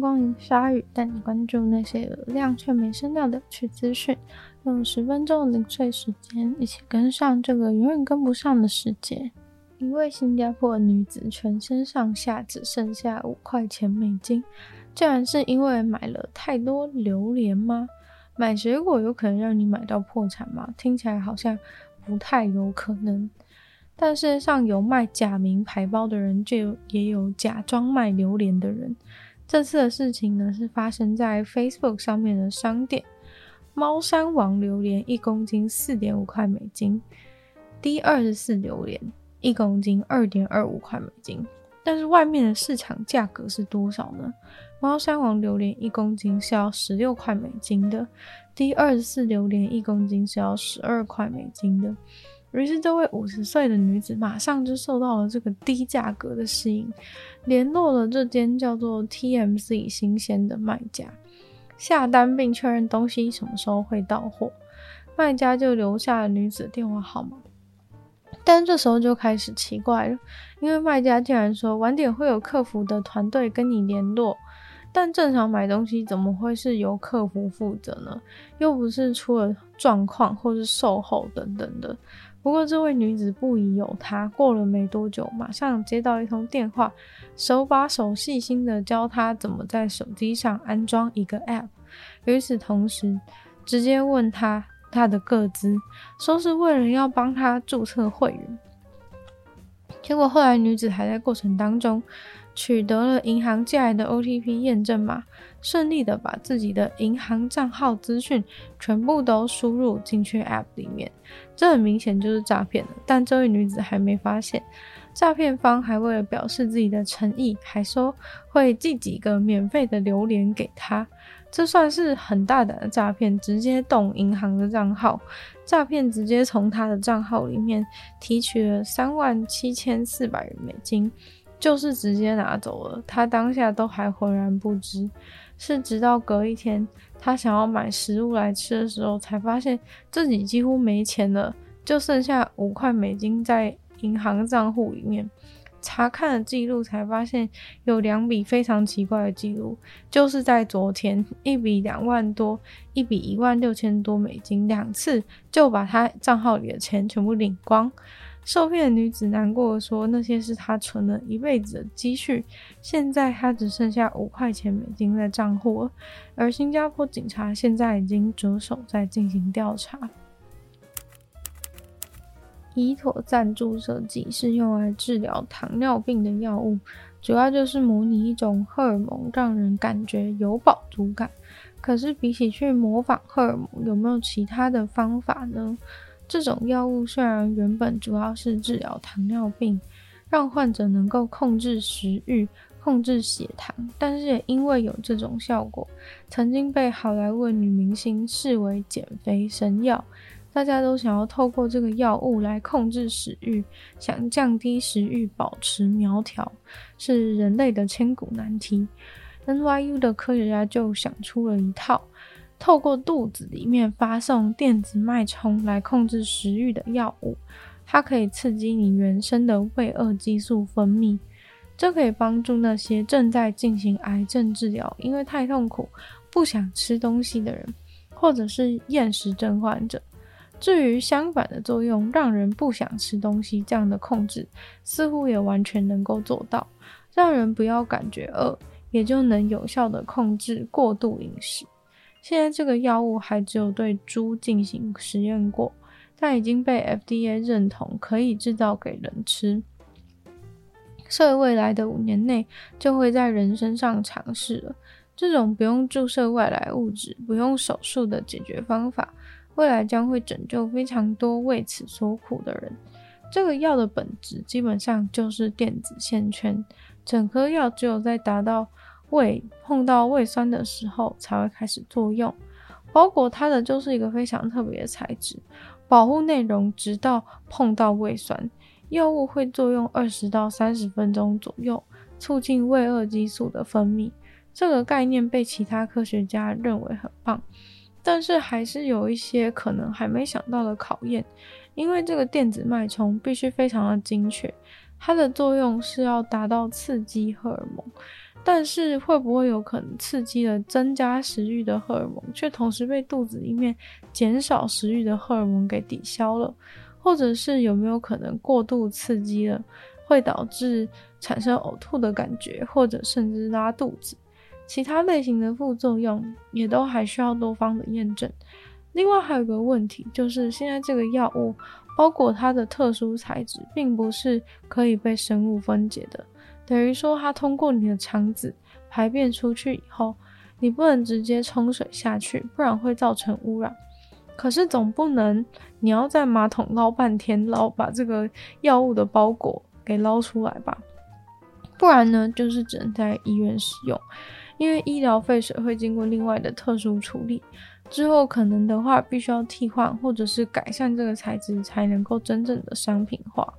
光临鲨鱼，带你关注那些有量却没声量的有趣资讯。用十分钟的零碎时间，一起跟上这个永远跟不上的世界。一位新加坡女子全身上下只剩下五块钱美金，竟然是因为买了太多榴莲吗？买水果有可能让你买到破产吗？听起来好像不太有可能。但世界上有卖假名牌包的人，就也有假装卖榴莲的人。这次的事情呢，是发生在 Facebook 上面的商店。猫山王榴莲一公斤四点五块美金，D 二十四榴莲一公斤二点二五块美金。但是外面的市场价格是多少呢？猫山王榴莲一公斤是要十六块美金的，D 二十四榴莲一公斤是要十二块美金的。于是，这位五十岁的女子马上就受到了这个低价格的吸引，联络了这间叫做 TMC 新鲜的卖家，下单并确认东西什么时候会到货。卖家就留下了女子的电话号码，但这时候就开始奇怪了，因为卖家竟然说晚点会有客服的团队跟你联络，但正常买东西怎么会是由客服负责呢？又不是出了状况或是售后等等的。不过，这位女子不疑有他，过了没多久，马上接到一通电话，手把手细心的教她怎么在手机上安装一个 App。与此同时，直接问她她的个资，说是为了要帮她注册会员。结果后来女子还在过程当中取得了银行寄来的 OTP 验证码。顺利的把自己的银行账号资讯全部都输入进去 App 里面，这很明显就是诈骗了。但这位女子还没发现，诈骗方还为了表示自己的诚意，还说会寄几个免费的榴莲给她。这算是很大胆的诈骗，直接动银行的账号，诈骗直接从她的账号里面提取了三万七千四百元美金，就是直接拿走了。他当下都还浑然不知。是直到隔一天，他想要买食物来吃的时候，才发现自己几乎没钱了，就剩下五块美金在银行账户里面。查看了记录，才发现有两笔非常奇怪的记录，就是在昨天，一笔两万多，一笔一万六千多美金，两次就把他账号里的钱全部领光。受骗女子难过的说：“那些是她存了一辈子的积蓄，现在她只剩下五块钱美金在账户了。”而新加坡警察现在已经着手在进行调查。胰妥赞注射剂是用来治疗糖尿病的药物，主要就是模拟一种荷尔蒙，让人感觉有饱足感。可是比起去模仿荷尔蒙，有没有其他的方法呢？这种药物虽然原本主要是治疗糖尿病，让患者能够控制食欲、控制血糖，但是也因为有这种效果，曾经被好莱坞女明星视为减肥神药。大家都想要透过这个药物来控制食欲，想降低食欲，保持苗条，是人类的千古难题。NYU 的科学家就想出了一套。透过肚子里面发送电子脉冲来控制食欲的药物，它可以刺激你原生的胃饿激素分泌，这可以帮助那些正在进行癌症治疗，因为太痛苦不想吃东西的人，或者是厌食症患者。至于相反的作用，让人不想吃东西这样的控制，似乎也完全能够做到，让人不要感觉饿，也就能有效的控制过度饮食。现在这个药物还只有对猪进行实验过，但已经被 FDA 认同可以制造给人吃，所以未来的五年内就会在人身上尝试了。这种不用注射外来物质、不用手术的解决方法，未来将会拯救非常多为此所苦的人。这个药的本质基本上就是电子线圈，整颗药只有在达到胃碰到胃酸的时候才会开始作用，包裹它的就是一个非常特别的材质，保护内容直到碰到胃酸，药物会作用二十到三十分钟左右，促进胃饿激素的分泌。这个概念被其他科学家认为很棒，但是还是有一些可能还没想到的考验，因为这个电子脉冲必须非常的精确，它的作用是要达到刺激荷尔蒙。但是会不会有可能刺激了增加食欲的荷尔蒙，却同时被肚子里面减少食欲的荷尔蒙给抵消了？或者是有没有可能过度刺激了，会导致产生呕吐的感觉，或者甚至拉肚子？其他类型的副作用也都还需要多方的验证。另外还有个问题，就是现在这个药物包裹它的特殊材质，并不是可以被生物分解的。等于说，它通过你的肠子排便出去以后，你不能直接冲水下去，不然会造成污染。可是总不能你要在马桶捞半天，捞把这个药物的包裹给捞出来吧？不然呢，就是只能在医院使用，因为医疗废水会经过另外的特殊处理，之后可能的话必须要替换或者是改善这个材质，才能够真正的商品化。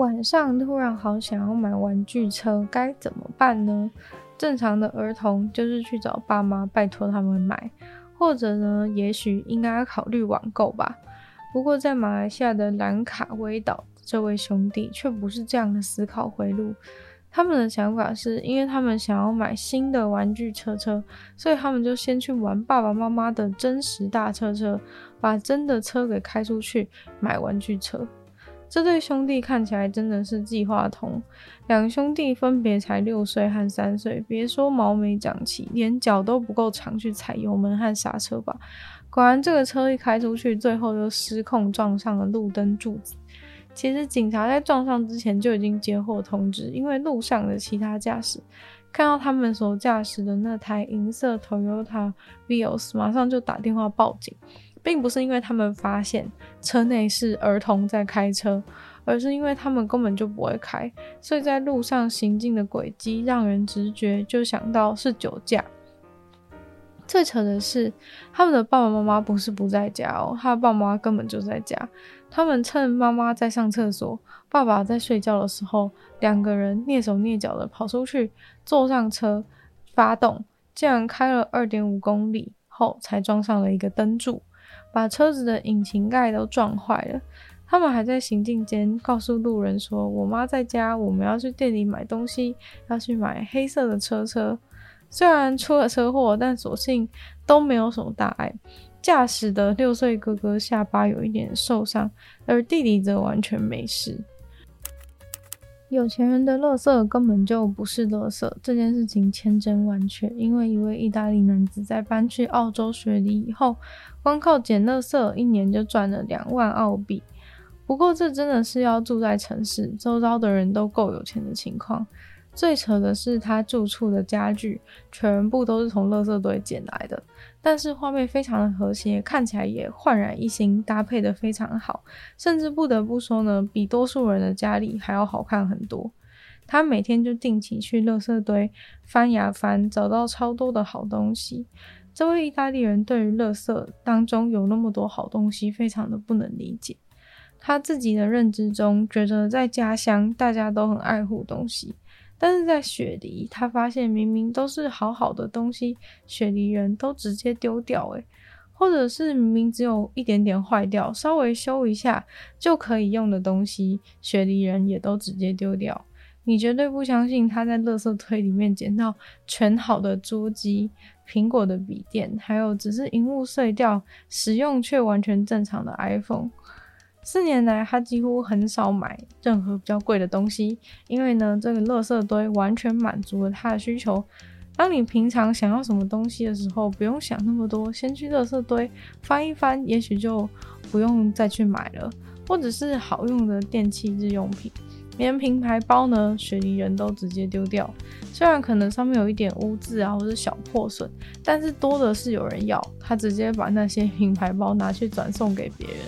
晚上突然好想要买玩具车，该怎么办呢？正常的儿童就是去找爸妈拜托他们买，或者呢，也许应该考虑网购吧。不过在马来西亚的兰卡威岛，这位兄弟却不是这样的思考回路。他们的想法是因为他们想要买新的玩具车车，所以他们就先去玩爸爸妈妈的真实大车车，把真的车给开出去买玩具车。这对兄弟看起来真的是计划通，两兄弟分别才六岁和三岁，别说毛没长齐，连脚都不够长去踩油门和刹车吧。果然，这个车一开出去，最后又失控撞上了路灯柱子。其实警察在撞上之前就已经接获通知，因为路上的其他驾驶看到他们所驾驶的那台银色 Toyota Vios，马上就打电话报警。并不是因为他们发现车内是儿童在开车，而是因为他们根本就不会开，所以在路上行进的轨迹让人直觉就想到是酒驾。最扯的是，他们的爸爸妈妈不是不在家哦，他爸妈根本就在家。他们趁妈妈在上厕所，爸爸在睡觉的时候，两个人蹑手蹑脚的跑出去，坐上车，发动，竟然开了二点五公里后才装上了一个灯柱。把车子的引擎盖都撞坏了，他们还在行进间告诉路人说：“我妈在家，我们要去店里买东西，要去买黑色的车车。”虽然出了车祸，但所幸都没有什么大碍。驾驶的六岁哥哥下巴有一点受伤，而弟弟则完全没事。有钱人的垃圾根本就不是垃圾，这件事情千真万确。因为一位意大利男子在搬去澳洲学理以后，光靠捡垃圾，一年就赚了两万澳币。不过，这真的是要住在城市，周遭的人都够有钱的情况。最扯的是，他住处的家具全部都是从垃圾堆捡来的，但是画面非常的和谐，看起来也焕然一新，搭配的非常好，甚至不得不说呢，比多数人的家里还要好看很多。他每天就定期去垃圾堆翻呀翻，找到超多的好东西。这位意大利人对于垃圾当中有那么多好东西，非常的不能理解。他自己的认知中，觉得在家乡大家都很爱护东西。但是在雪梨，他发现明明都是好好的东西，雪梨人都直接丢掉，诶，或者是明明只有一点点坏掉，稍微修一下就可以用的东西，雪梨人也都直接丢掉。你绝对不相信他在垃圾堆里面捡到全好的桌机、苹果的笔电，还有只是荧幕碎掉、使用却完全正常的 iPhone。四年来，他几乎很少买任何比较贵的东西，因为呢，这个垃圾堆完全满足了他的需求。当你平常想要什么东西的时候，不用想那么多，先去垃圾堆翻一翻，也许就不用再去买了。或者是好用的电器日用品，连名牌包呢，雪梨人都直接丢掉。虽然可能上面有一点污渍啊，或者小破损，但是多的是有人要，他直接把那些品牌包拿去转送给别人。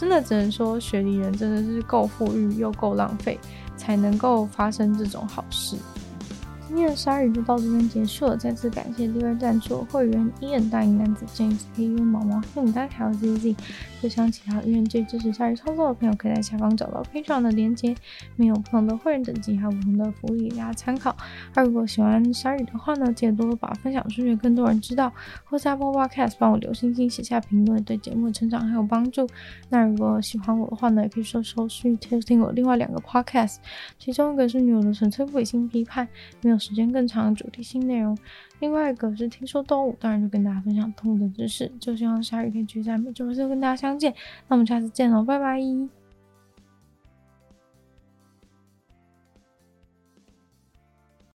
真的只能说，雪梨人真的是够富裕又够浪费，才能够发生这种好事。今天的鲨鱼就到这边结束了，再次感谢第二赞助会员伊恩、大银男子、James、黑渊、毛毛、黑牡丹还有 ZZ。就像其他愿意支持鲨鱼创作的朋友，可以在下方找到 Patreon 的链接，没有不同的会员等级，还有不同的福利，大家参考。那如果喜欢鲨鱼的话呢，记得多多把分享出去，更多人知道。或在 Apple Podcast 帮我留星星、写下评论，对节目的成长很有帮助。那如果喜欢我的话呢，也可以说说去听我另外两个 Podcast，其中一个是女友的纯粹不理性批判，没有时间更长的主题性内容；另外一个是听说动物，当然就跟大家分享动物的知识。就希望下雨可以继续在每周四跟大家相见。那我们下次见喽，拜拜。